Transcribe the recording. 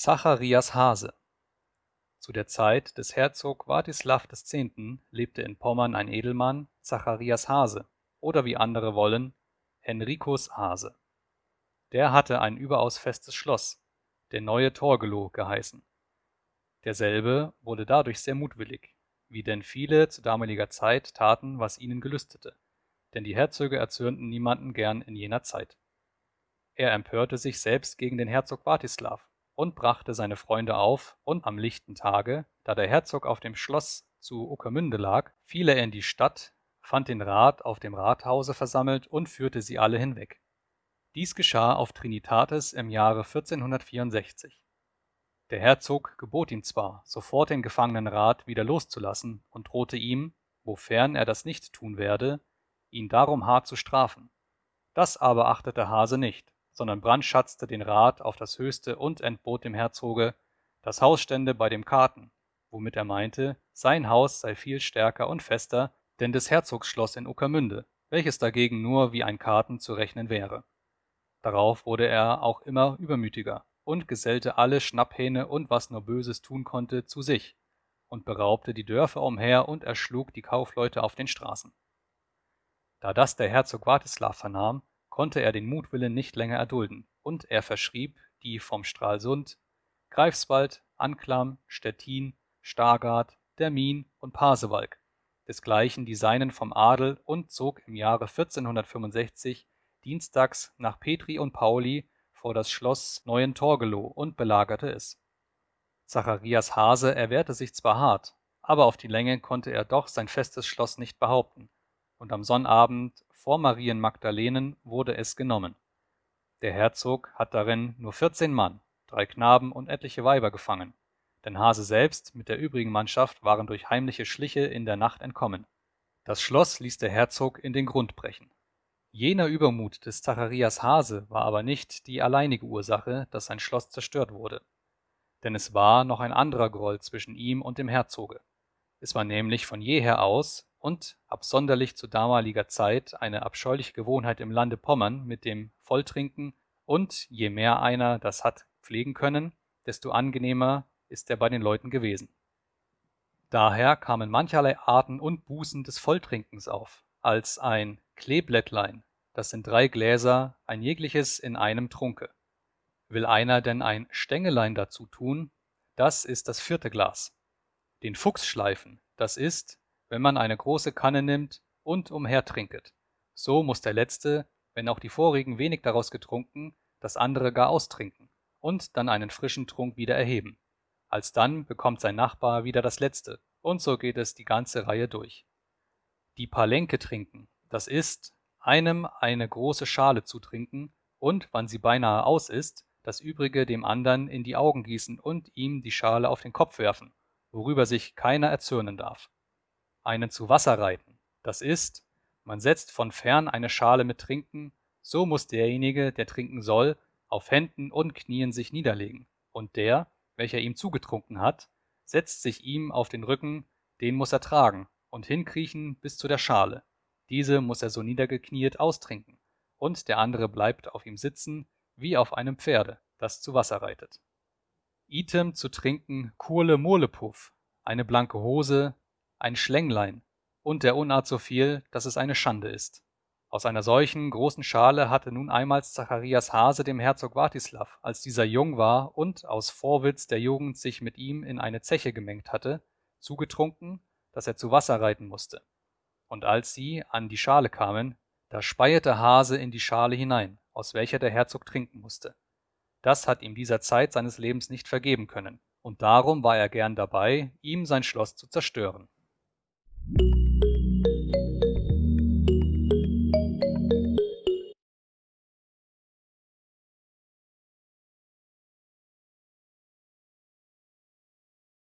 Zacharias Hase Zu der Zeit des Herzog Wartislav X. lebte in Pommern ein Edelmann, Zacharias Hase, oder wie andere wollen, Henricus Hase. Der hatte ein überaus festes Schloss, der Neue Torgelow geheißen. Derselbe wurde dadurch sehr mutwillig, wie denn viele zu damaliger Zeit taten, was ihnen gelüstete, denn die Herzöge erzürnten niemanden gern in jener Zeit. Er empörte sich selbst gegen den Herzog Wartislav und brachte seine Freunde auf, und am lichten Tage, da der Herzog auf dem Schloss zu Ueckermünde lag, fiel er in die Stadt, fand den Rat auf dem Rathause versammelt und führte sie alle hinweg. Dies geschah auf Trinitatis im Jahre 1464. Der Herzog gebot ihm zwar, sofort den gefangenen Rat wieder loszulassen und drohte ihm, wofern er das nicht tun werde, ihn darum hart zu strafen. Das aber achtete Hase nicht sondern brandschatzte den Rat auf das Höchste und entbot dem Herzoge, das Haus stände bei dem Karten, womit er meinte, sein Haus sei viel stärker und fester, denn des Herzogs Schloss in Ueckermünde, welches dagegen nur wie ein Karten zu rechnen wäre. Darauf wurde er auch immer übermütiger und gesellte alle Schnapphähne und was nur Böses tun konnte zu sich und beraubte die Dörfer umher und erschlug die Kaufleute auf den Straßen. Da das der Herzog Wartislav vernahm, konnte er den Mutwillen nicht länger erdulden, und er verschrieb die vom Stralsund, Greifswald, Anklam, Stettin, Stargard, Dermin und Pasewalk, desgleichen die Seinen vom Adel und zog im Jahre 1465 dienstags nach Petri und Pauli vor das Schloss Neuentorgelow und belagerte es. Zacharias Hase erwehrte sich zwar hart, aber auf die Länge konnte er doch sein festes Schloss nicht behaupten, und am Sonnabend vor Marien Magdalenen wurde es genommen. Der Herzog hat darin nur vierzehn Mann, drei Knaben und etliche Weiber gefangen, denn Hase selbst mit der übrigen Mannschaft waren durch heimliche Schliche in der Nacht entkommen. Das Schloss ließ der Herzog in den Grund brechen. Jener Übermut des Zacharias Hase war aber nicht die alleinige Ursache, dass sein Schloss zerstört wurde. Denn es war noch ein anderer Groll zwischen ihm und dem Herzoge. Es war nämlich von jeher aus und absonderlich zu damaliger Zeit eine abscheuliche Gewohnheit im Lande Pommern mit dem Volltrinken, und je mehr einer das hat pflegen können, desto angenehmer ist er bei den Leuten gewesen. Daher kamen mancherlei Arten und Bußen des Volltrinkens auf, als ein Kleeblättlein, das sind drei Gläser, ein jegliches in einem Trunke. Will einer denn ein Stängelein dazu tun, das ist das vierte Glas. Den Fuchs schleifen, das ist, wenn man eine große Kanne nimmt und umhertrinket. So muss der Letzte, wenn auch die vorigen wenig daraus getrunken, das andere gar austrinken und dann einen frischen Trunk wieder erheben. Alsdann bekommt sein Nachbar wieder das Letzte, und so geht es die ganze Reihe durch. Die Palenke trinken, das ist, einem eine große Schale zutrinken und, wann sie beinahe aus ist, das übrige dem andern in die Augen gießen und ihm die Schale auf den Kopf werfen, worüber sich keiner erzürnen darf einen zu Wasser reiten. Das ist, man setzt von fern eine Schale mit Trinken, so muss derjenige, der trinken soll, auf Händen und Knien sich niederlegen, und der, welcher ihm zugetrunken hat, setzt sich ihm auf den Rücken, den muss er tragen und hinkriechen bis zu der Schale. Diese muss er so niedergekniet austrinken, und der andere bleibt auf ihm sitzen, wie auf einem Pferde, das zu Wasser reitet. Item zu trinken Kurle Mohlepuff, eine blanke Hose, ein Schlänglein und der Unart so viel, dass es eine Schande ist. Aus einer solchen großen Schale hatte nun einmals Zacharias Hase dem Herzog Wartislav, als dieser jung war und aus Vorwitz der Jugend sich mit ihm in eine Zeche gemengt hatte, zugetrunken, dass er zu Wasser reiten musste. Und als sie an die Schale kamen, da speiete Hase in die Schale hinein, aus welcher der Herzog trinken musste. Das hat ihm dieser Zeit seines Lebens nicht vergeben können, und darum war er gern dabei, ihm sein Schloss zu zerstören. thank you